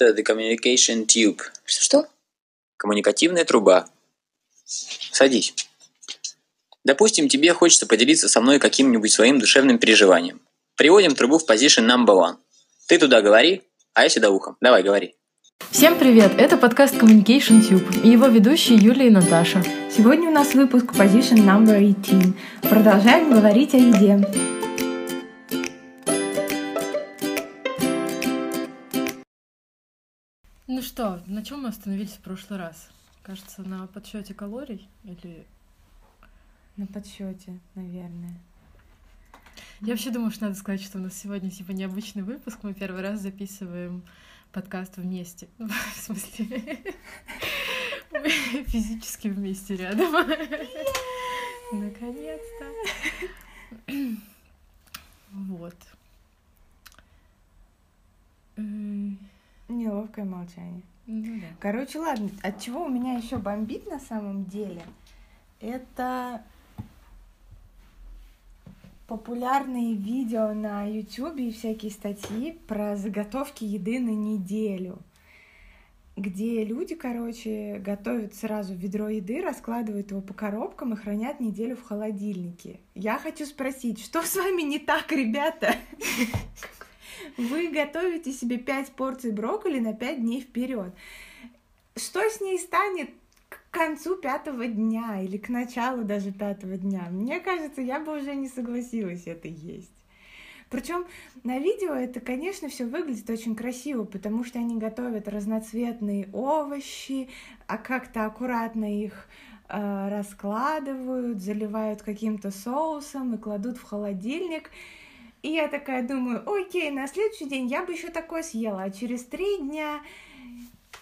Это the communication tube. Что? Коммуникативная труба. Садись. Допустим, тебе хочется поделиться со мной каким-нибудь своим душевным переживанием. Приводим трубу в position number one. Ты туда говори, а я сюда ухом. Давай, говори. Всем привет! Это подкаст Communication Tube и его ведущие Юлия и Наташа. Сегодня у нас выпуск Position Number 18. Продолжаем говорить о еде. Ну что, на чем мы остановились в прошлый раз? Кажется, на подсчете калорий или... На подсчете, наверное. Я вообще думаю, что надо сказать, что у нас сегодня типа необычный выпуск. Мы первый раз записываем подкаст вместе. Ну, в смысле, мы физически вместе рядом. Наконец-то. Вот. Неловкое молчание. Ну да. Короче, ладно, от чего у меня еще бомбит на самом деле, это популярные видео на YouTube и всякие статьи про заготовки еды на неделю, где люди, короче, готовят сразу ведро еды, раскладывают его по коробкам и хранят неделю в холодильнике. Я хочу спросить, что с вами не так, ребята? Вы готовите себе 5 порций брокколи на 5 дней вперед. Что с ней станет к концу пятого дня или к началу даже пятого дня? Мне кажется, я бы уже не согласилась это есть. Причем на видео это, конечно, все выглядит очень красиво, потому что они готовят разноцветные овощи, а как-то аккуратно их э, раскладывают, заливают каким-то соусом и кладут в холодильник. И я такая думаю, окей, на следующий день я бы еще такое съела, а через три дня,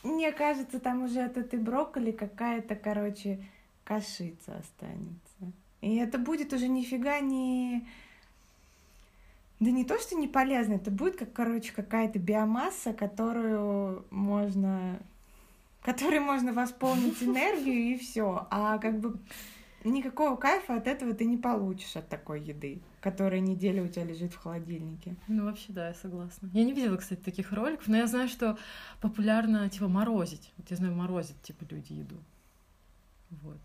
мне кажется, там уже от этой брокколи какая-то, короче, кашица останется. И это будет уже нифига не... Да не то, что не полезно, это будет, как, короче, какая-то биомасса, которую можно которой можно восполнить энергию и все. А как бы никакого кайфа от этого ты не получишь от такой еды, которая неделю у тебя лежит в холодильнике. Ну, вообще, да, я согласна. Я не видела, кстати, таких роликов, но я знаю, что популярно, типа, морозить. Вот я знаю, морозят, типа, люди еду. Вот.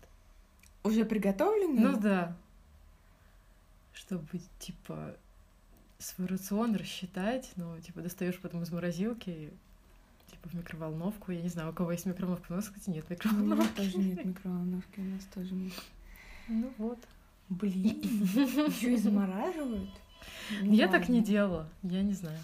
Уже приготовленную? Ну да. Чтобы, типа, свой рацион рассчитать, ну, типа, достаешь потом из морозилки, типа, в микроволновку. Я не знаю, у кого есть микроволновка, у нас, кстати, нет У меня микроволновки. тоже нет микроволновки, у нас тоже нет. Ну вот. Блин, еще и замораживают? Я так не делала, я не знаю.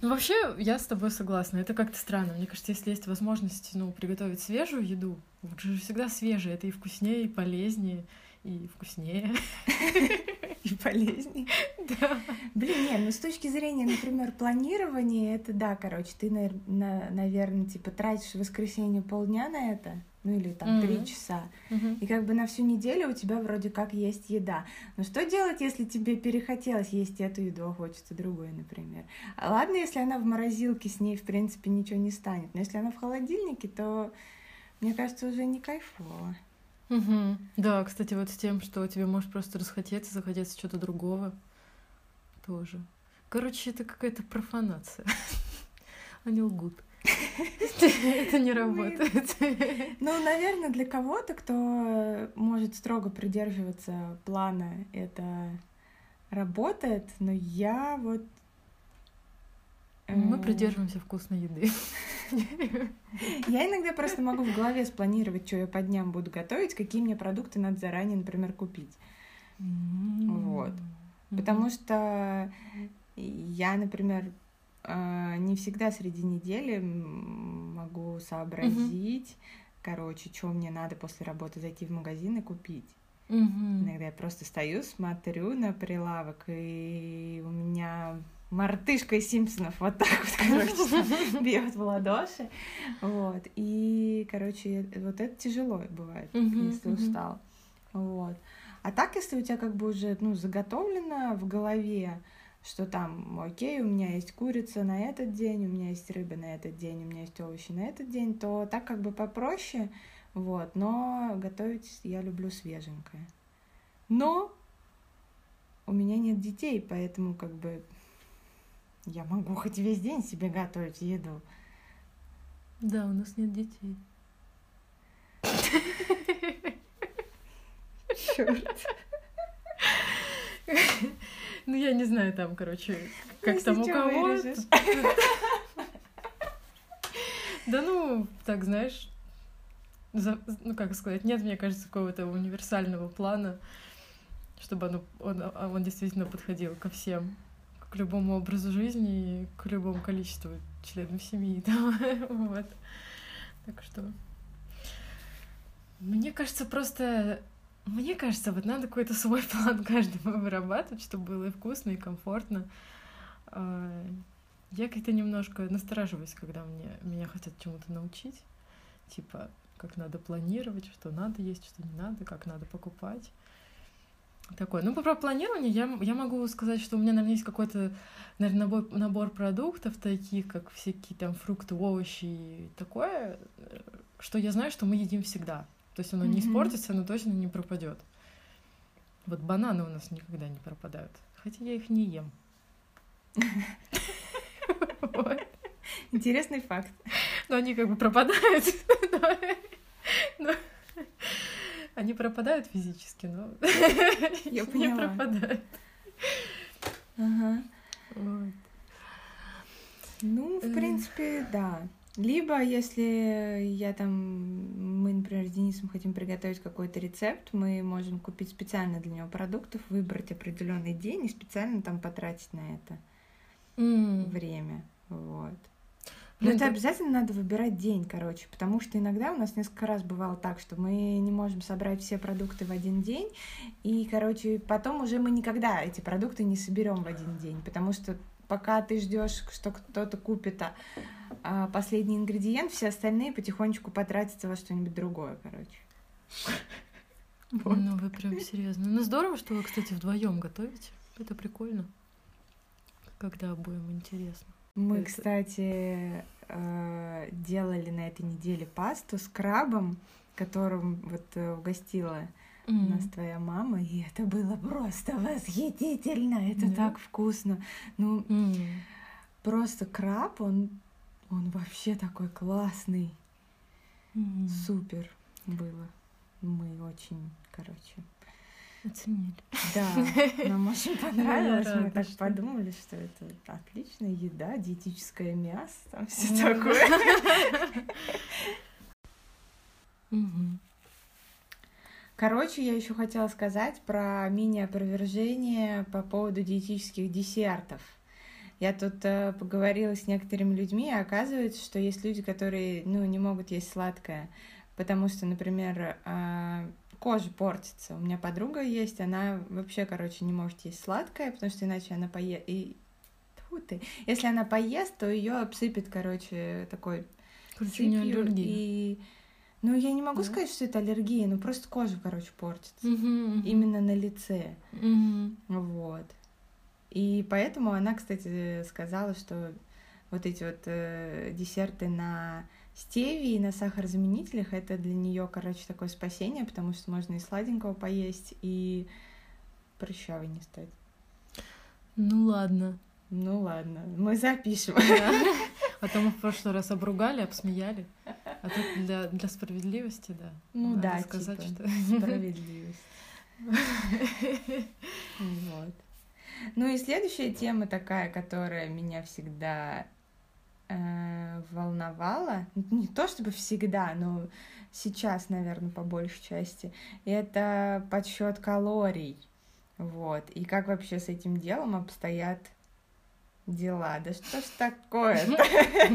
Ну, вообще, я с тобой согласна. Это как-то странно. Мне кажется, если есть возможность, ну, приготовить свежую еду, вот же всегда свежее. Это и вкуснее, и полезнее, и вкуснее. И полезнее. Да. Блин, не, ну с точки зрения, например, планирования, это да, короче, ты, наверное, типа тратишь воскресенье полдня на это, ну или там три Мгм. часа, Мгм. и как бы на всю неделю у тебя вроде как есть еда. Но что делать, если тебе перехотелось есть эту еду, а хочется другой, например? А ладно, если она в морозилке, с ней, в принципе, ничего не станет, но если она в холодильнике, то, мне кажется, уже не кайфово. Мгм. Да, кстати, вот с тем, что тебе может просто расхотеться, захотеться чего-то другого. Тоже. Короче, это какая-то профанация. Они лгут. Это не работает. Ну, наверное, для кого-то, кто э, может строго придерживаться плана, это работает, но я вот... э, Мы придерживаемся вкусной еды. Я иногда просто могу в голове спланировать, что я по дням буду готовить, какие мне продукты надо заранее, например, купить. Вот. Потому что я, например, э, не всегда среди недели могу сообразить, короче, что мне надо после работы зайти в магазин и купить. Мгм. Иногда я просто стою, смотрю на прилавок, и у меня мартышка из Симпсонов вот так вот, короче, бьет в ладоши. Вот. И, короче, вот это тяжело бывает, если устал. Вот. А так, если у тебя как бы уже ну, заготовлено в голове, что там, окей, у меня есть курица на этот день, у меня есть рыба на этот день, у меня есть овощи на этот день, то так как бы попроще, вот, но готовить я люблю свеженькое. Но у меня нет детей, поэтому как бы Я могу хоть весь день себе готовить еду. Да, у нас нет детей. Черт. Ну, я не знаю, там, короче, как Если там у кого. Да ну, так, знаешь, за- ну, как сказать, нет, мне кажется, какого-то универсального плана, чтобы оно, он, а он действительно подходил ко всем, к любому образу жизни и к любому количеству членов семьи. да, вот. Так что... Мне кажется, просто... Мне кажется, вот надо какой-то свой план каждому вырабатывать, чтобы было и вкусно, и комфортно. А, Я как-то немножко настораживаюсь, когда мне, меня хотят чему-то научить. Типа, как надо планировать, что надо есть, что не надо, как надо покупать. Такое. Ну, про планирование я, я могу сказать, что у меня, наверное, есть какой-то, наверное, набор, набор продуктов, таких как всякие там фрукты, овощи и такое, э, что я знаю, что мы едим всегда. То есть оно не Мгм. испортится, но точно не пропадет. Вот бананы у нас никогда не пропадают. Хотя я их не ем. Интересный факт. Но они как бы пропадают. Они пропадают физически, но Я не пропадают. Ага. Вот. Ну, в Э. принципе, да. Либо, если я там, мы, например, с Денисом хотим приготовить какой-то рецепт, мы можем купить специально для него продуктов, выбрать определенный день и специально там потратить на это М. время. Вот. Но это обязательно надо выбирать день, короче, потому что иногда у нас несколько раз бывало так, что мы не можем собрать все продукты в один день, и, короче, потом уже мы никогда эти продукты не соберем в один день, потому что пока ты ждешь, что кто-то купит а, а, последний ингредиент, все остальные потихонечку потратятся во что-нибудь другое, короче. Вот. Ну, вы прям серьезно. Ну, здорово, что вы, кстати, вдвоем готовите. Это прикольно. Когда обоим интересно. Мы, Это- кстати, э, делали на этой неделе пасту с крабом, которым вот э, угостила М. нас твоя мама, и это было просто восхитительно, это Да? так вкусно. Ну, М. просто краб, он, он вообще такой классный, М. супер было. Мы очень, короче, Оценили. да, нам очень понравилось, мы так что- подумали, что это отличная еда, диетическое мясо, там все такое. Короче, я еще хотела сказать про мини-опровержение по поводу диетических десертов. Я тут э, поговорила с некоторыми людьми, и оказывается, что есть люди, которые ну, не могут есть сладкое, потому что, например, э, кожа портится. У меня подруга есть, она вообще, короче, не может есть сладкое, потому что иначе она поест... И... Тьфу ты. Если она поест, то ее обсыпет, короче, такой Короче, сыпью. И... Ну, я не могу Да? сказать, что это аллергия, но просто кожа, короче, портится. Мгм, мгм. Именно на лице. Мгм. Вот. И поэтому она, кстати, сказала, что вот эти вот э, десерты на стевии и на сахарозаменителях это для нее, короче, такое спасение, потому что можно и сладенького поесть, и прыщавой не стать. Ну ладно. Ну ладно, мы запишем. Да. А то мы в прошлый раз обругали, обсмеяли. А тут для, для справедливости, да. Ну надо да, сказать, типа, что... справедливость. Вот. Ну и следующая тема такая, которая меня всегда э, волновала, не то чтобы всегда, но сейчас, наверное, по большей части, это подсчет калорий. Вот. И как вообще с этим делом обстоят дела? Да что ж такое-то?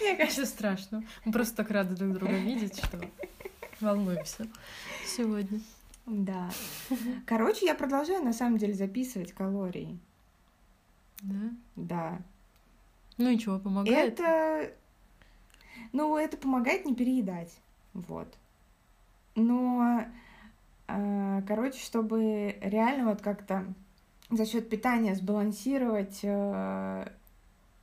Мне кажется, страшно. Мы просто так рады друг друга видеть, что волнуемся сегодня. да. Короче, я продолжаю на самом деле записывать калории. Да? Да. Ну и чего, помогает? Это, ну, это помогает не переедать, вот. Но, а, короче, чтобы реально вот как-то за счет питания сбалансировать, э,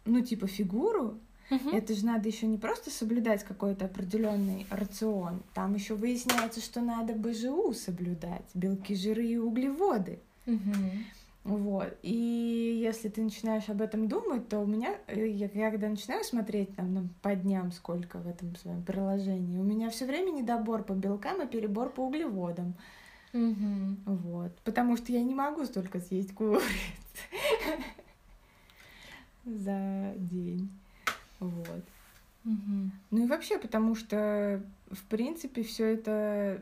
ну, типа фигуру, Мгм. это же надо еще не просто соблюдать какой-то определенный рацион, там еще выясняется, что надо БЖУ соблюдать, белки, жиры и углеводы. Мгм. Вот. И если ты начинаешь об этом думать, то у меня, э, я когда начинаю смотреть там ну, по дням, сколько в этом своем приложении, у меня все время недобор по белкам и перебор по углеводам. Мгм. Вот. Потому что я не могу столько съесть куриц за день. Вот. Мгм. Ну и вообще, потому что, в принципе, все это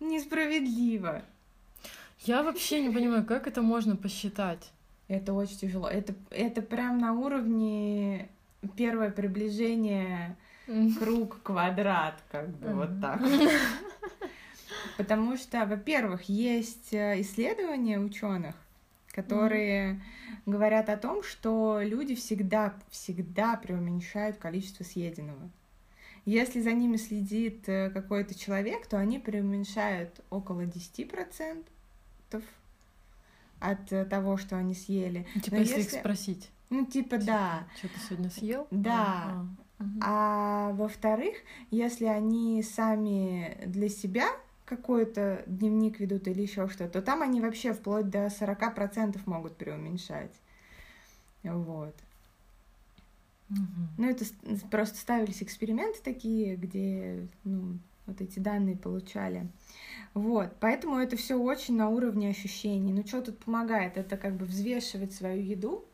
несправедливо. Я вообще не понимаю, как это можно посчитать. Это очень тяжело. Это, это прям на уровне первое приближение круг, квадрат, как бы вот так. Потому что, во-первых, есть э, исследования ученых, которые говорят о том, что люди всегда, всегда преуменьшают количество съеденного. Если за ними следит э, какой-то человек, то они преуменьшают около 10% от э, того, что они съели. Типа, Но если их если- спросить, Ну, типа, да. что ты сегодня съел? Да. А, а, мгм. А во-вторых, если они сами для себя какой-то дневник ведут или еще что-то, то там они вообще вплоть до 40% могут преуменьшать. Вот. Мгм. Ну, это просто ставились эксперименты такие, где, ну, вот эти данные получали. Вот, поэтому это все очень на уровне ощущений. Ну, что тут помогает? Это как бы взвешивать свою еду,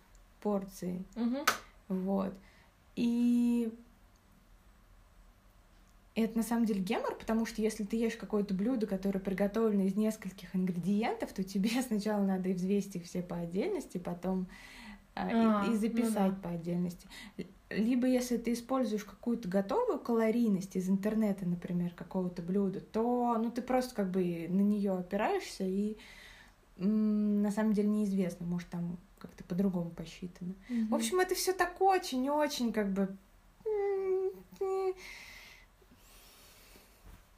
порции, Мгм. вот. И это на самом деле гемор, потому что если ты ешь какое-то блюдо, которое приготовлено из нескольких ингредиентов, то тебе сначала надо и взвесить их все по отдельности, потом а, и- А, и, ну записать да. по отдельности. Либо если ты используешь какую-то готовую калорийность из интернета, например, какого-то блюда, то ну, ты просто как бы на нее опираешься и на самом деле неизвестно, может там как-то по-другому посчитано. В общем, это все так очень-очень как бы...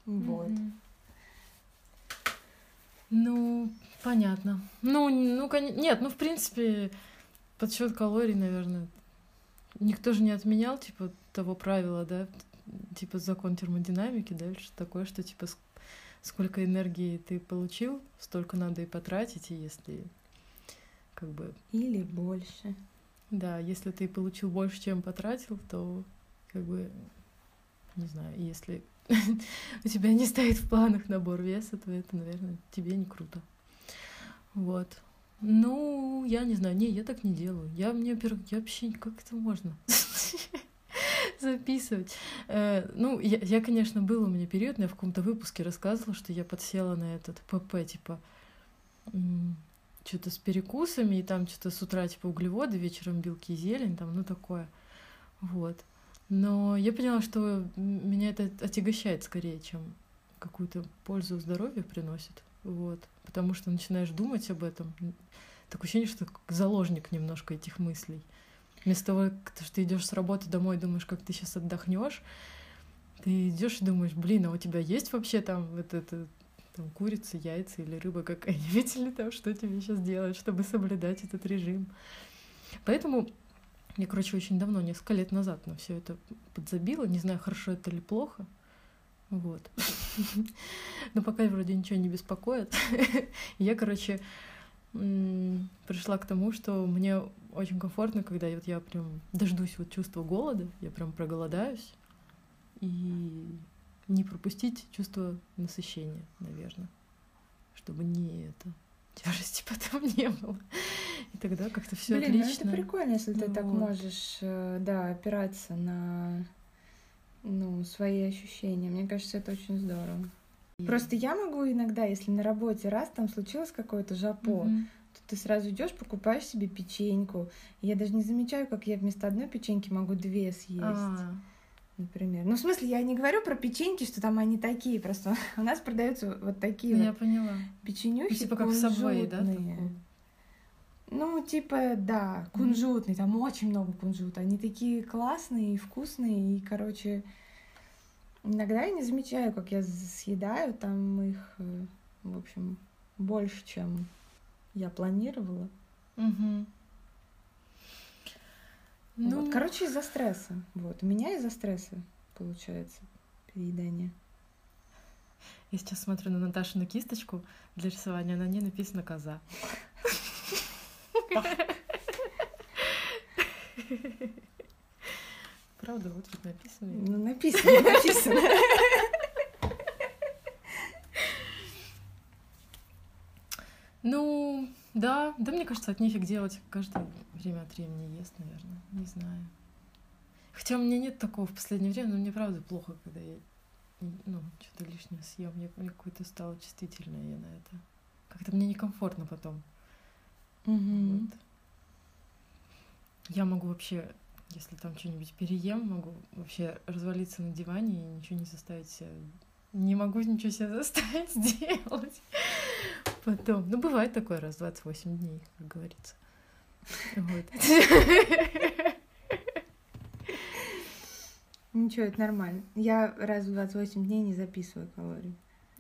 Вот. Ну, понятно. Ну, ну, кон- нет, ну, в принципе, подсчет калорий, наверное, никто же не отменял, типа, того правила, да, типа, закон термодинамики, да, или что такое, что, типа, ск- сколько энергии ты получил, столько надо и потратить, и если, как бы, Или больше. да, если ты получил больше, чем потратил, то, как бы, не знаю, если у тебя не стоит в планах набор веса, то это, наверное, тебе не круто. Вот. Ну, я не знаю, не, я так не делаю. Я мне, во-первых, я вообще, как это можно записывать? Э, Ну, я, я, конечно, был у меня период, но я в каком-то выпуске рассказывала, что я подсела на этот ПП, типа, что-то с перекусами, и там что-то с утра, типа, углеводы, вечером белки и зелень, там, ну, такое. Вот. Но я поняла, что меня это отягощает скорее, чем какую-то пользу здоровью приносит. Вот. Потому что начинаешь думать об этом. Такое ощущение, что заложник немножко этих мыслей. Вместо того, что ты идешь с работы домой, думаешь, как ты сейчас отдохнешь, ты идешь и думаешь, блин, а у тебя есть вообще там вот это там курица, яйца или рыба какая-нибудь, или там что тебе сейчас делать, чтобы соблюдать этот режим. Поэтому я, короче, очень давно, несколько лет назад на все это подзабила. Не знаю, хорошо это или плохо. Вот. Но пока вроде ничего не беспокоит. Я, короче, пришла к тому, что мне очень комфортно, когда вот я прям дождусь вот чувства голода, я прям проголодаюсь, и не пропустить чувство насыщения, наверное, чтобы не это тяжести потом не было. И тогда как-то все Блин, ну отлично. это прикольно, если ты так Вот. можешь, э, да, опираться на ну, свои ощущения. Мне кажется, это очень здорово. И- Просто я могу иногда, если на работе раз там случилось какое-то жапо, Мгм. то ты сразу идешь, покупаешь себе печеньку. И я даже не замечаю, как я вместо одной печеньки могу две съесть, А, например. Ну, в смысле, я не говорю про печеньки, что там они такие, просто у нас продаются вот такие ну, я вот поняла. печенюхи Ну, типа как в Subway, да? такой? Ну, типа, да, кунжутный, там очень много кунжута. Они такие классные и вкусные, и, короче, иногда я не замечаю, как я съедаю там их, э, в общем, больше, чем я планировала. Мгм. Ну, Вот. Короче, из-за стресса. Вот. У меня из-за стресса получается переедание. Я сейчас смотрю на Наташу на кисточку для рисования, на ней написано коза. Правда, вот тут написано. Ну, написано, написано. Ну, да, да, мне кажется, от нефиг делать каждое время от времени ест, наверное, не знаю. Хотя у меня нет такого в последнее время, но мне правда плохо, когда я ну, что-то лишнее съем. Мне, мне какое-то стало чувствительное я на это. Как-то мне некомфортно потом. Вот. Я могу вообще, если там что-нибудь переем, могу вообще развалиться на диване и ничего не заставить себя. Не могу ничего себе заставить сделать. Потом. Ну, бывает такое раз в 28 дней, как говорится. Вот. Ничего, это нормально. Я раз в 28 дней не записываю калории.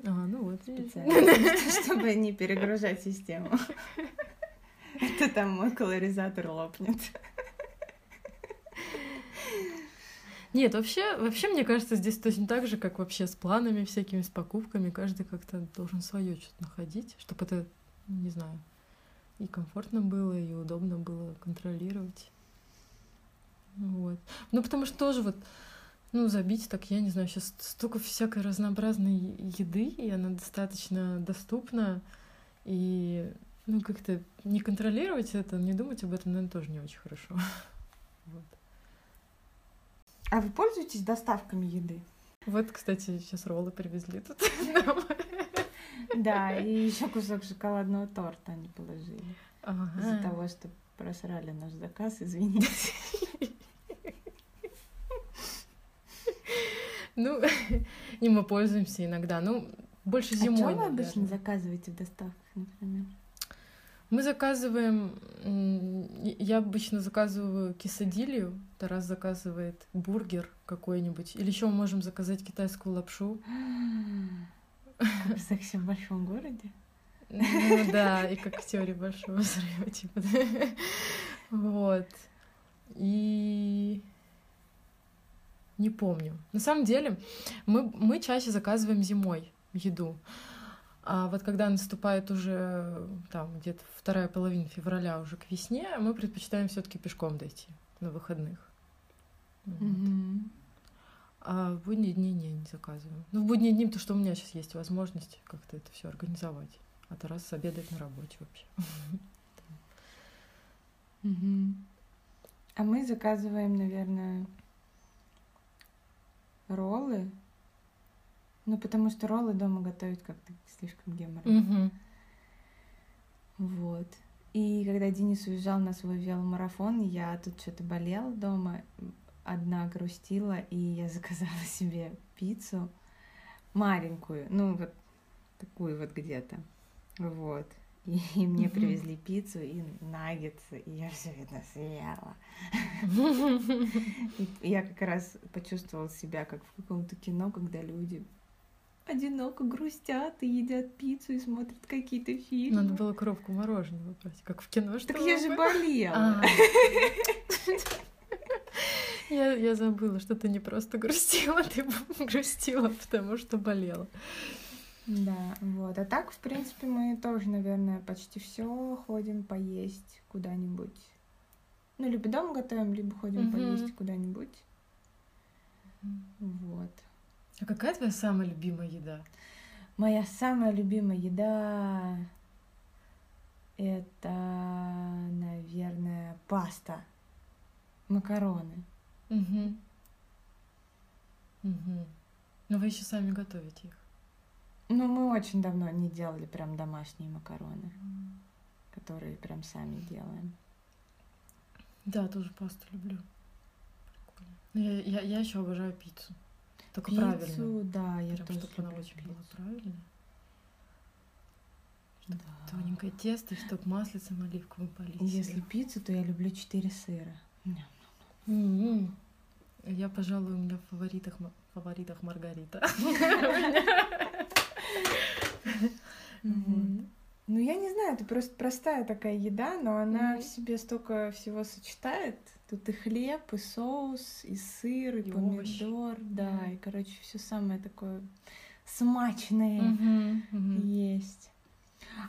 А, ну вот. Специально, чтобы не перегружать систему. Это там мой калоризатор лопнет. Нет, вообще, вообще, мне кажется, здесь точно так же, как вообще с планами всякими, с покупками. Каждый как-то должен свое что-то находить, чтобы это, не знаю, и комфортно было, и удобно было контролировать. Вот. Ну, потому что тоже вот, ну, забить так, я не знаю, сейчас столько всякой разнообразной еды, и она достаточно доступна, и, ну, как-то не контролировать это, не думать об этом, наверное, тоже не очень хорошо. Вот. А вы пользуетесь доставками еды? Вот, кстати, сейчас роллы привезли тут. Да, и еще кусок шоколадного торта они положили. Из-за того, что просрали наш заказ, извините. Ну, и мы пользуемся иногда. Ну, больше А зимой, что вы обычно заказываете в доставках, например? Мы заказываем... Я обычно заказываю кисадилью, Тарас заказывает бургер какой-нибудь. Или еще мы можем заказать китайскую лапшу. Как в сексе в большом городе? Ну да, и как в теории большого взрыва, типа. Вот. И не помню. На самом деле, мы, мы чаще заказываем зимой еду. А вот когда наступает уже там где-то вторая половина февраля, уже к весне, мы предпочитаем все-таки пешком дойти на выходных. Вот. Мгм. А в будние дни не, не заказываю. Ну, в будние дни, потому что у меня сейчас есть возможность как-то это все организовать. А Тарас обедает на работе вообще. А мы заказываем, наверное, роллы. Ну, потому что роллы дома готовить как-то слишком геморройно. Мгм. Вот. И когда Денис уезжал на свой веломарафон, я тут что-то болела дома, одна грустила, и я заказала себе пиццу маленькую, ну вот такую вот где-то. Вот. И, и мне Мгм. привезли пиццу и наггетсы, и я все это съела. Я как раз почувствовала себя как в каком-то кино, когда люди одиноко грустят и едят пиццу и смотрят какие-то фильмы. Надо было коробку мороженого брать, как в кино. Так что я же болела. А. Я, я забыла, что ты не просто грустила, ты грустила, потому что болела. Да, вот. А так, в принципе, мы тоже, наверное, почти все ходим поесть куда-нибудь. Ну, либо дома готовим, либо ходим Мгм. поесть куда-нибудь. Вот. А какая твоя самая любимая еда? Моя самая любимая еда это, наверное, паста, макароны. Угу. Угу. Но вы еще сами готовите их. Ну, мы очень давно не делали прям домашние макароны, которые прям сами делаем. Да, тоже пасту люблю. Прикольно. Но я, я, я еще обожаю пиццу. Только Пиццу, правильно. да, я Прям, тоже чтобы она очень была пиццу. правильная. Да. Тоненькое тесто, чтобы маслицем оливковым полить. Если пиццу, то я люблю четыре сыра. М-м. Я, пожалуй, у меня в фаворитах, фаворитах Маргарита. Мгм. Ну, я не знаю, это просто простая такая еда, но она Мгм. в себе столько всего сочетает. Тут и хлеб, и соус, и сыр, и, И овощи. помидор, да, Мгм. и, короче, все самое такое смачные Мгм, мгм. есть.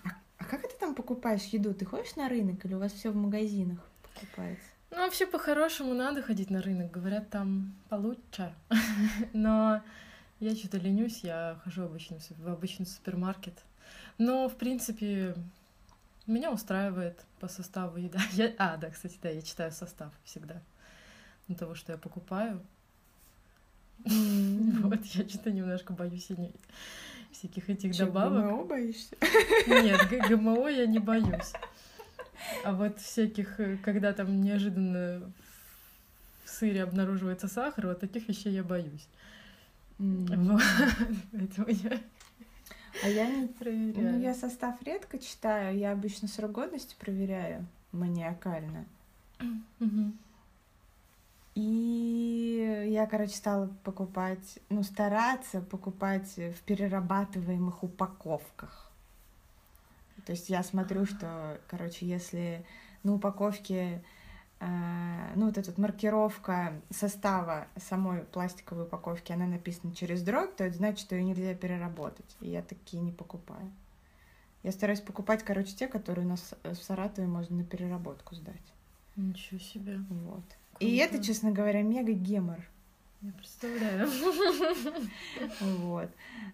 А, а как ты там покупаешь еду? Ты ходишь на рынок или у вас все в магазинах покупается? Ну, вообще, по-хорошему, надо ходить на рынок. Говорят, там получше. Но я что-то ленюсь, я хожу обычно в обычный супермаркет. Но, в принципе, меня устраивает по составу еда. Я... А, да, кстати, да, я читаю состав всегда. На того, что я покупаю. Вот, я что-то немножко боюсь не- всяких этих Чё, добавок. ГМО боишься? Нет, Г- ГМО я не боюсь. А вот всяких, э, когда там неожиданно в сыре обнаруживается сахар, вот таких вещей я боюсь. Вот. Поэтому я А я не... проверяю. Ну, я состав редко читаю, я обычно срок годности проверяю маниакально. И я, короче, стала покупать, ну, стараться покупать в перерабатываемых упаковках. То есть я смотрю, что, короче, если на упаковке, ну, вот эта вот маркировка состава самой пластиковой упаковки, она написана через дробь, то это значит, что ее нельзя переработать. И я такие не покупаю. Я стараюсь покупать, короче, те, которые у нас в Саратове можно на переработку сдать. Ничего себе. Вот. И это, Круто. честно говоря, мега гемор. Я представляю. Вот.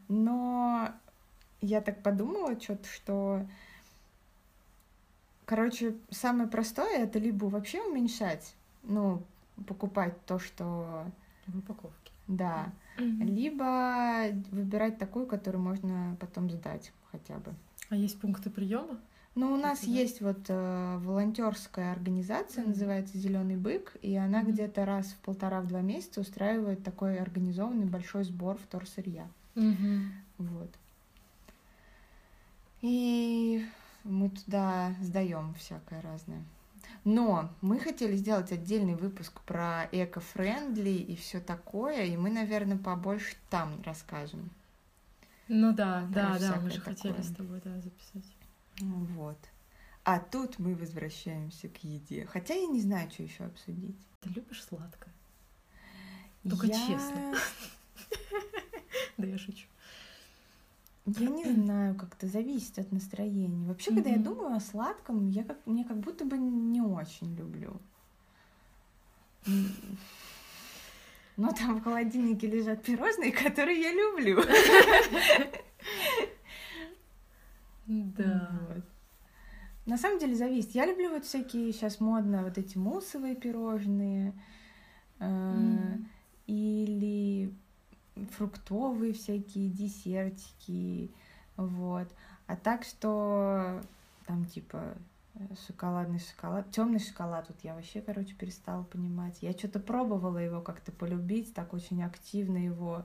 Но я так подумала что-то, что, короче, самое простое это либо вообще уменьшать, ну, покупать то, что, В упаковке. да, Мгм. либо выбирать такую, которую можно потом сдать хотя бы. А есть пункты приема? Ну, у нас да. есть вот волонтерская организация, Мгм. называется Зеленый бык, и она Мгм. где-то раз в полтора-два месяца устраивает такой организованный большой сбор вторсырья. Вот. И мы туда сдаем всякое разное. Но мы хотели сделать отдельный выпуск про эко-френдли и все такое, и мы, наверное, побольше там расскажем. Ну да, Про да, да, мы же хотели такое. с тобой, да, записать. Вот. А тут мы возвращаемся к еде. Хотя я не знаю, что еще обсудить. Ты любишь сладкое? Только Я- честно. Да, я шучу. Я не знаю, как-то зависит от настроения. Вообще, когда я думаю о сладком, я как мне как будто бы не очень люблю. Но там в холодильнике лежат пирожные, которые я люблю. Да. На самом деле зависит. Я люблю вот всякие сейчас модно вот эти муссовые пирожные э, или фруктовые всякие десертики, вот. А так что там типа шоколадный шоколад, темный шоколад, вот я вообще, короче, перестала понимать. Я что-то пробовала его как-то полюбить, так очень активно его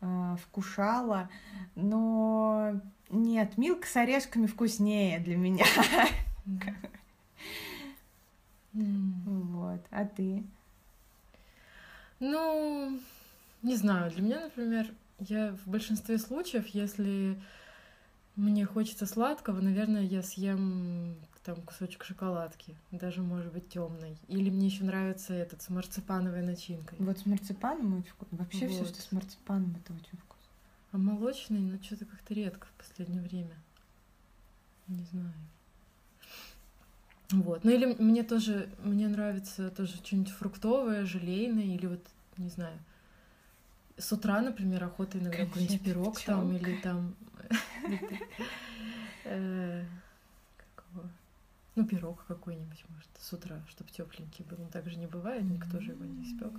э, вкушала, но нет, милк с орешками вкуснее для меня. Вот. А ты? Ну, не знаю, для меня, например, я в большинстве случаев, если мне хочется сладкого, наверное, я съем там кусочек шоколадки, даже может быть темный. Или мне еще нравится этот с марципановой начинкой. Вот с марципаном очень вкусно. Вообще все, Вот. что с марципаном, это очень вкусно. А молочный, ну что-то как-то редко в последнее время. Не знаю. Вот. Ну или мне тоже, мне нравится тоже что-нибудь фруктовое, желейное, или вот, не знаю, с утра, например, охота иногда какой-нибудь пирог там, или там... э? Ну, пирог какой-нибудь, может, с утра, чтобы тепленький был. Но так же не бывает, никто же его не испек.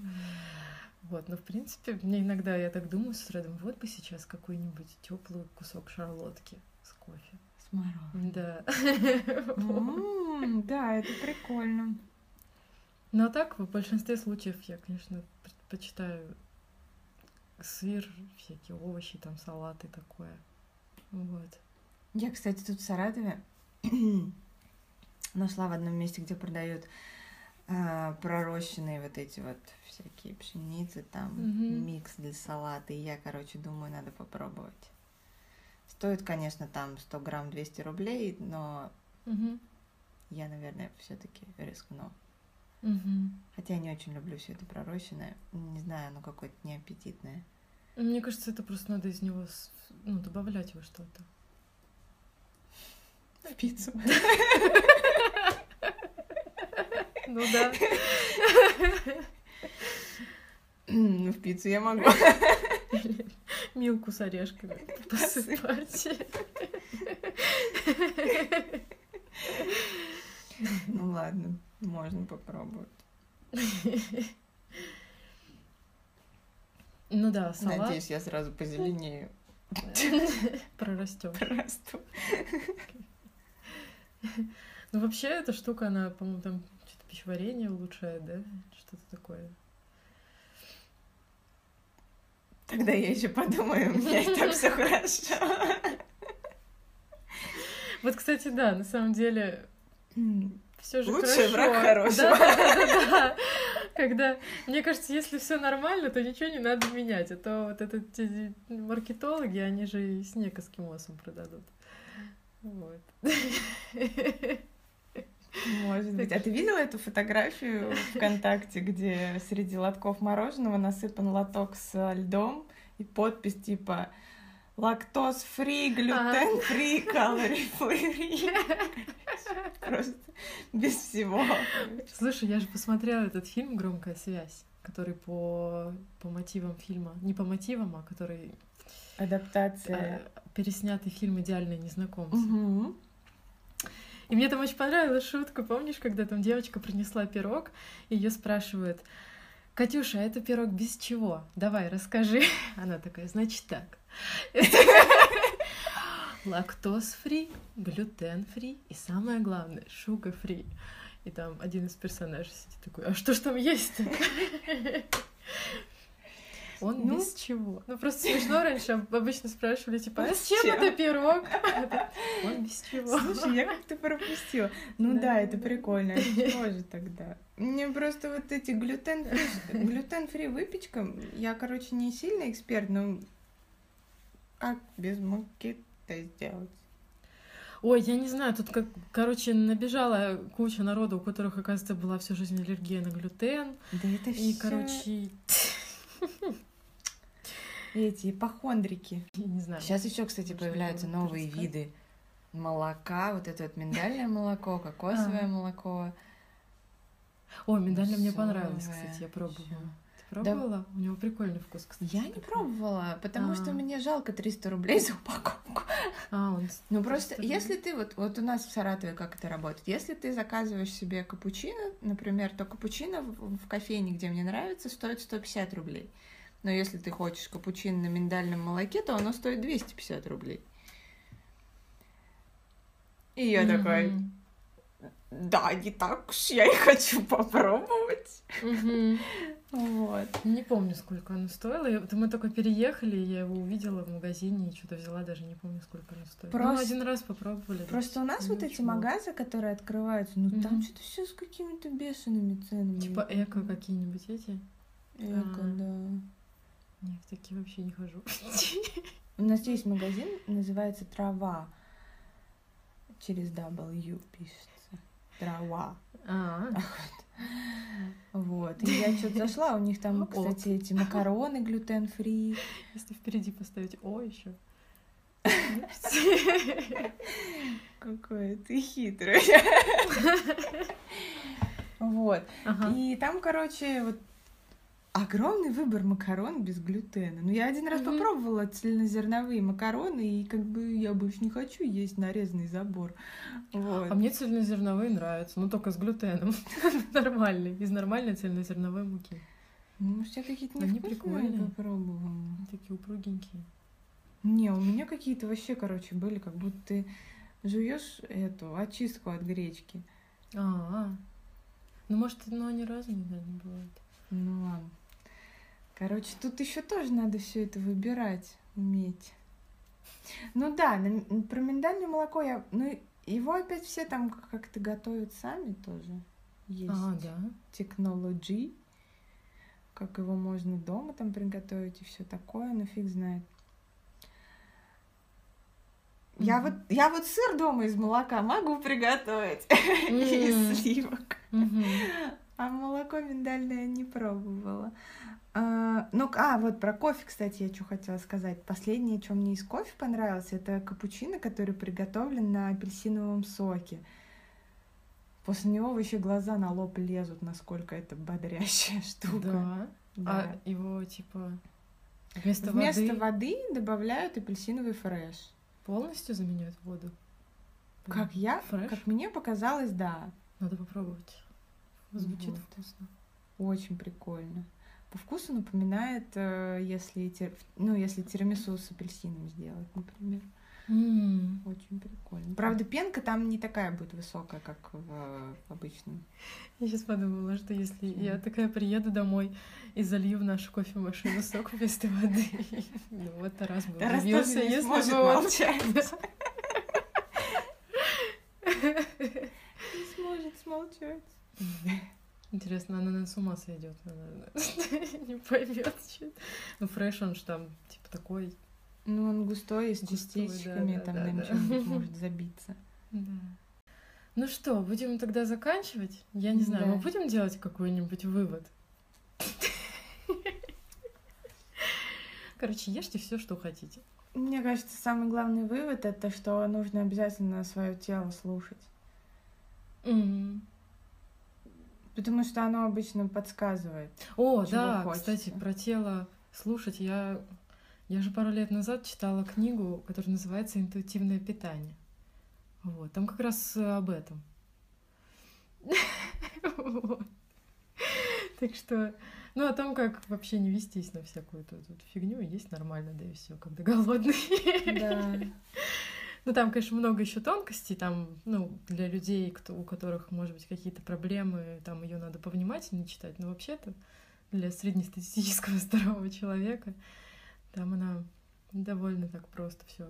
Вот, но в принципе, мне иногда я так думаю с утра, думаю, вот бы сейчас какой-нибудь теплый кусок шарлотки с кофе. С мороженым. Да. Да, это прикольно. Но а так, в большинстве случаев я, конечно, предпочитаю сыр, всякие овощи, там салаты такое. Вот. Я, кстати, тут в Саратове нашла в одном месте, где продают а, пророщенные вот эти вот всякие пшеницы, там Мгм. микс для салата. И я, короче, думаю, надо попробовать. Стоит, конечно, там 100 грамм 200 рублей, но Мгм. я, наверное, все-таки рискну. Мгм. Хотя я не очень люблю все это пророщенное. Не знаю, оно какое-то неаппетитное. Мне кажется, это просто надо из него ну, добавлять во что-то. В пиццу. Ну да. Ну, в пиццу я могу. Милку с орешками посыпать. Ну ладно, можно попробовать. Ну да, салат Надеюсь, я сразу позеленею. прорастет. Просто. Ну вообще эта штука, она, по-моему, там что-то пищеварение улучшает, да? Что-то такое. Тогда я еще подумаю, у меня и так все хорошо. Вот, кстати, да, на самом деле все же Лучший хорошо. враг хорошего. Да, да, да, да, да. Когда, мне кажется, если все нормально, то ничего не надо менять. А то вот это те маркетологи, они же и снег эскимосам продадут. Вот. Может быть. А ты видела эту фотографию ВКонтакте, где среди лотков мороженого насыпан лоток с льдом и подпись типа лактоз фри, глютен фри, калори фри. Просто без всего. Слушай, я же посмотрела этот фильм «Громкая связь», который по, по мотивам фильма, не по мотивам, а который Адаптация. э, переснятый фильм «Идеальные незнакомцы». Мгм. И мне там очень понравилась шутка, помнишь, когда там девочка принесла пирог, и ее спрашивают, Катюша, это пирог без чего? Давай, расскажи. Она такая, значит так. Лактоз-фри, глютен-фри и самое главное, шуга-фри. И там один из персонажей сидит такой, а что ж там есть Он Ну. без чего. Ну, просто смешно раньше об- обычно спрашивали, типа, а с чем это пирог? Он без чего. Слушай, я как-то пропустила. Ну Да. это прикольно. Это тоже тогда. Мне просто вот эти глютен глютен фри выпечка, я, короче, не сильно эксперт, но как без муки это сделать? Ой, я не знаю, тут, как, короче, набежала куча народу, у которых, оказывается, была всю жизнь аллергия на глютен. Да это И, всё короче, эти ипохондрики. не знаю. Сейчас еще, кстати, появляются новые виды молока, вот это вот миндальное молоко, кокосовое Ага. молоко. Ой, миндальное мне понравилось, кстати, я пробовала. пробовала? У него прикольный вкус, кстати. Я не пробовала, потому что А. мне жалко 300 рублей за упаковку. А, он... Ну просто, Просто- если ты вот, вот у нас в Саратове как это работает, если ты заказываешь себе капучино, например, то капучино в, в кофейне, где мне нравится, стоит 150 рублей. Но если ты хочешь капучино на миндальном молоке, то оно стоит 250 рублей. И я такой, Мгм. да, не так уж я и хочу попробовать. Мгм. Вот. Не помню, сколько оно стоило. Это Мы только переехали, я его увидела в магазине и что-то взяла, даже не помню, сколько оно стоит. Ну, Просто- один раз попробовали. Просто у нас Ну, вот эти ничего. магазы, которые открываются, ну там Мгм. что-то все с какими-то бешеными ценами. Типа эко какие-нибудь эти. Эко, А. да. Не, в такие вообще не хожу. У нас есть магазин, называется Трава. Через W пишется. Трава. А, Вот. И я что-то зашла, у них там, кстати, эти макароны глютен-фри. если впереди поставить О еще. Какой ты хитрый. Вот. Ага. И там, короче, вот огромный выбор макарон без глютена. Ну, я один раз Мгм. попробовала цельнозерновые макароны, и как бы я больше не хочу есть нарезанный забор. Вот. А мне цельнозерновые нравятся, но только с глютеном. Нормальный, из нормальной цельнозерновой муки. Ну, может, я какие-то невкусные прикольные. попробовала. Такие упругенькие. Не, у меня какие-то вообще, короче, были, как будто ты жуешь эту очистку от гречки. А, ну может, ну они разные, не бывают. Ну ладно. Короче, тут еще тоже надо все это выбирать, уметь. Ну да, про миндальное молоко я. Ну, его опять все там как-то готовят сами тоже. Есть А, да. технологии. Как его можно дома там приготовить и все такое, ну фиг знает. Я Мгм. вот, я вот сыр дома из молока могу приготовить. М. Из сливок. Мгм. А молоко миндальное не пробовала. А, ну, а, вот про кофе, кстати, я что хотела сказать. Последнее, что мне из кофе понравилось, это капучино, который приготовлен на апельсиновом соке. После него вообще глаза на лоб лезут, насколько это бодрящая штука. Да. Да. А его типа вместо, Вместо воды воды добавляют апельсиновый фреш. полностью заменяют воду? Как я, Фреш? как мне показалось, да. Надо попробовать. Звучит Вот. вкусно. Очень прикольно. По вкусу напоминает, э, если, тир- ну, если тирамису с апельсином сделать, например. М. Очень прикольно. Правда, пенка там не такая будет высокая, как в, в обычном. Я сейчас подумала, что если Мгм. я такая приеду домой и залью в нашу кофемашину сок вместо воды, ну вот Тарас бы удивился, если бы молчать. Не сможет смолчать. Интересно, она на с ума сойдет, наверное. Не поймет. Ну, фреш, он же там, типа, такой. Ну, он густой, с да, частичками, да, там да, на да. чем-нибудь может забиться. Ну что, будем тогда заканчивать? Я не знаю, Да. мы будем делать какой-нибудь вывод? Короче, ешьте все, что хотите. Мне кажется, самый главный вывод это, что нужно обязательно свое тело слушать. Потому что оно обычно подсказывает. О, да, хочется. кстати, про тело слушать. Я, я же пару лет назад читала книгу, которая называется «Интуитивное питание». Вот, там как раз э, об этом. Так что, ну, о том, как вообще не вестись на всякую эту, эту фигню, есть нормально, да и все, когда голодный. Да. Ну, там, конечно, много еще тонкостей, там, ну, для людей, кто, у которых, может быть, какие-то проблемы, там ее надо повнимательнее читать, но вообще-то для среднестатистического здорового человека там она довольно так просто все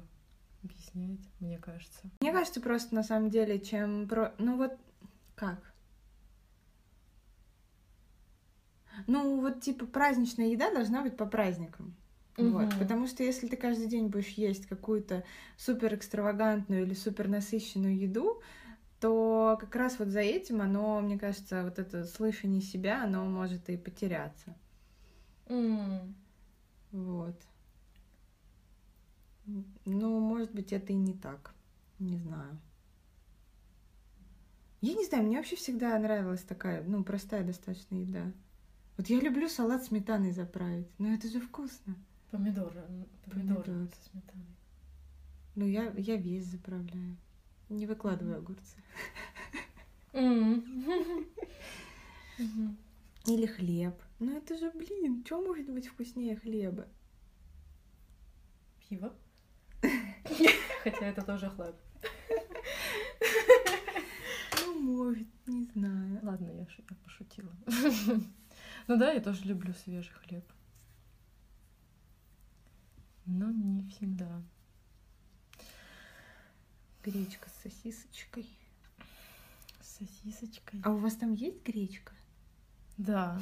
объясняет, мне кажется. Мне кажется, просто на самом деле, чем про... Ну вот как? Ну вот типа праздничная еда должна быть по праздникам. Вот, Мгм. потому что если ты каждый день будешь есть какую-то супер экстравагантную или супер насыщенную еду, то как раз вот за этим оно, мне кажется, вот это слышание себя, оно может и потеряться. Вот. Ну, может быть, это и не так. Не знаю. Я не знаю, мне вообще всегда нравилась такая, ну, простая достаточно еда. Вот я люблю салат сметаной заправить. Но это же вкусно. Помидоры, помидоры Помидор. со сметаной. Ну, я, я весь заправляю. Не выкладываю огурцы. Или хлеб. Ну, это же, блин, что может быть вкуснее хлеба? Пиво. Хотя это тоже хлеб. Ну, может, не знаю. Ладно, я, я пошутила. Ну да, я тоже люблю свежий хлеб. Но не всегда. Гречка с сосисочкой. С сосисочкой. А у вас там есть гречка? Да.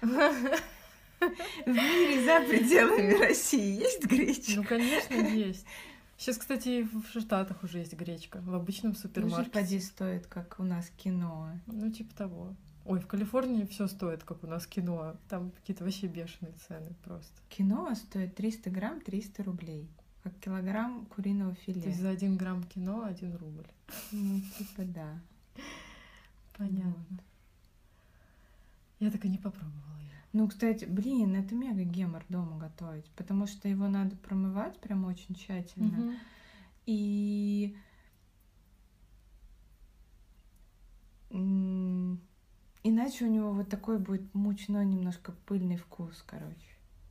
В мире за пределами России есть гречка? Ну, конечно, есть. Сейчас, кстати, в Штатах уже есть гречка. В обычном Ну, супермаркете. поди стоит, как у нас кино. Ну, типа того. Ой, в Калифорнии все стоит, как у нас кино. Там какие-то вообще бешеные цены просто. Кино стоит 300 грамм 300 рублей. Как килограмм куриного То филе. есть за один грамм кино один рубль. Ну, типа да. Понятно. Я так и не попробовала ее. Ну, кстати, блин, это мега гемор дома готовить, потому что его надо промывать прям очень тщательно. И м, иначе у него вот такой будет мучной, немножко пыльный вкус, короче.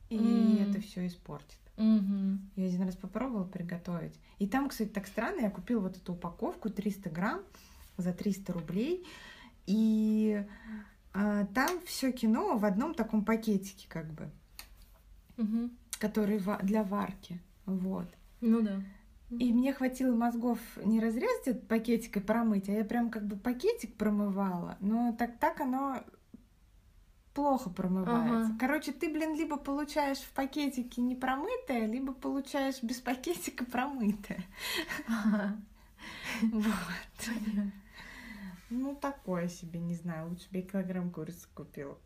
И М. это все испортит. Мгм. Я один раз попробовала приготовить. И там, кстати, так странно, я купила вот эту упаковку 300 грамм за 300 рублей. И а, там все кино в одном таком пакетике, как бы, Мгм. который для варки. Вот. Ну да. И мне хватило мозгов не разрезать этот пакетик и промыть, а я прям как бы пакетик промывала. Но так так оно плохо промывается. Ага. Короче, ты, блин, либо получаешь в пакетике не промытое, либо получаешь без пакетика промытое. Вот. Ну, такое себе, не знаю. Лучше бы я килограмм курицы купила.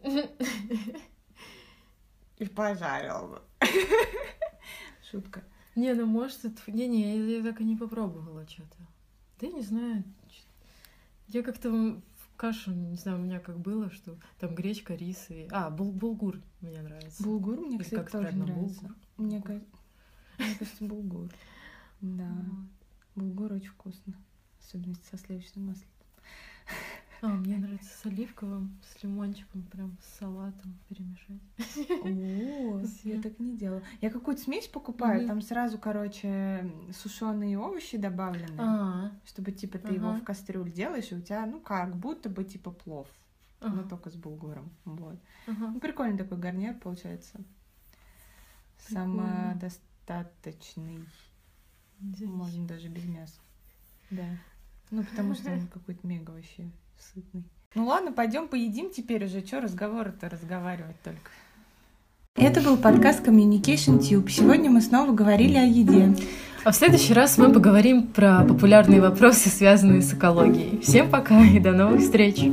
И пожарила бы. Шутка. Не, ну может это... Не-не, я, я так и не попробовала что-то. Да я не знаю. Я как-то в кашу, не знаю, у меня как было, что там гречка, рис и... А, бул- булгур мне нравится. Булгур мне, Или кстати, как тоже правильно, нравится. булгур? Мне, ка- мне кажется, булгур. Да. Булгур очень вкусно. Особенно со сливочным маслом. А, мне нравится с оливковым, с лимончиком, прям с салатом перемешать. О, я так не делала. Я какую-то смесь покупаю, там сразу, короче, сушеные овощи добавлены, А, чтобы типа ты его в кастрюль делаешь, и у тебя, ну как будто бы типа плов, но только с булгуром. Вот. Ну, прикольный такой гарнир получается. Самодостаточный. Можно даже без мяса. Да. Ну, потому что он какой-то мега вообще сытный. Ну ладно, пойдем поедим теперь уже. Че разговоры-то разговаривать только. Это был подкаст Communication Tube. Сегодня мы снова говорили о еде. А в следующий раз мы поговорим про популярные вопросы, связанные с экологией. Всем пока и до новых встреч!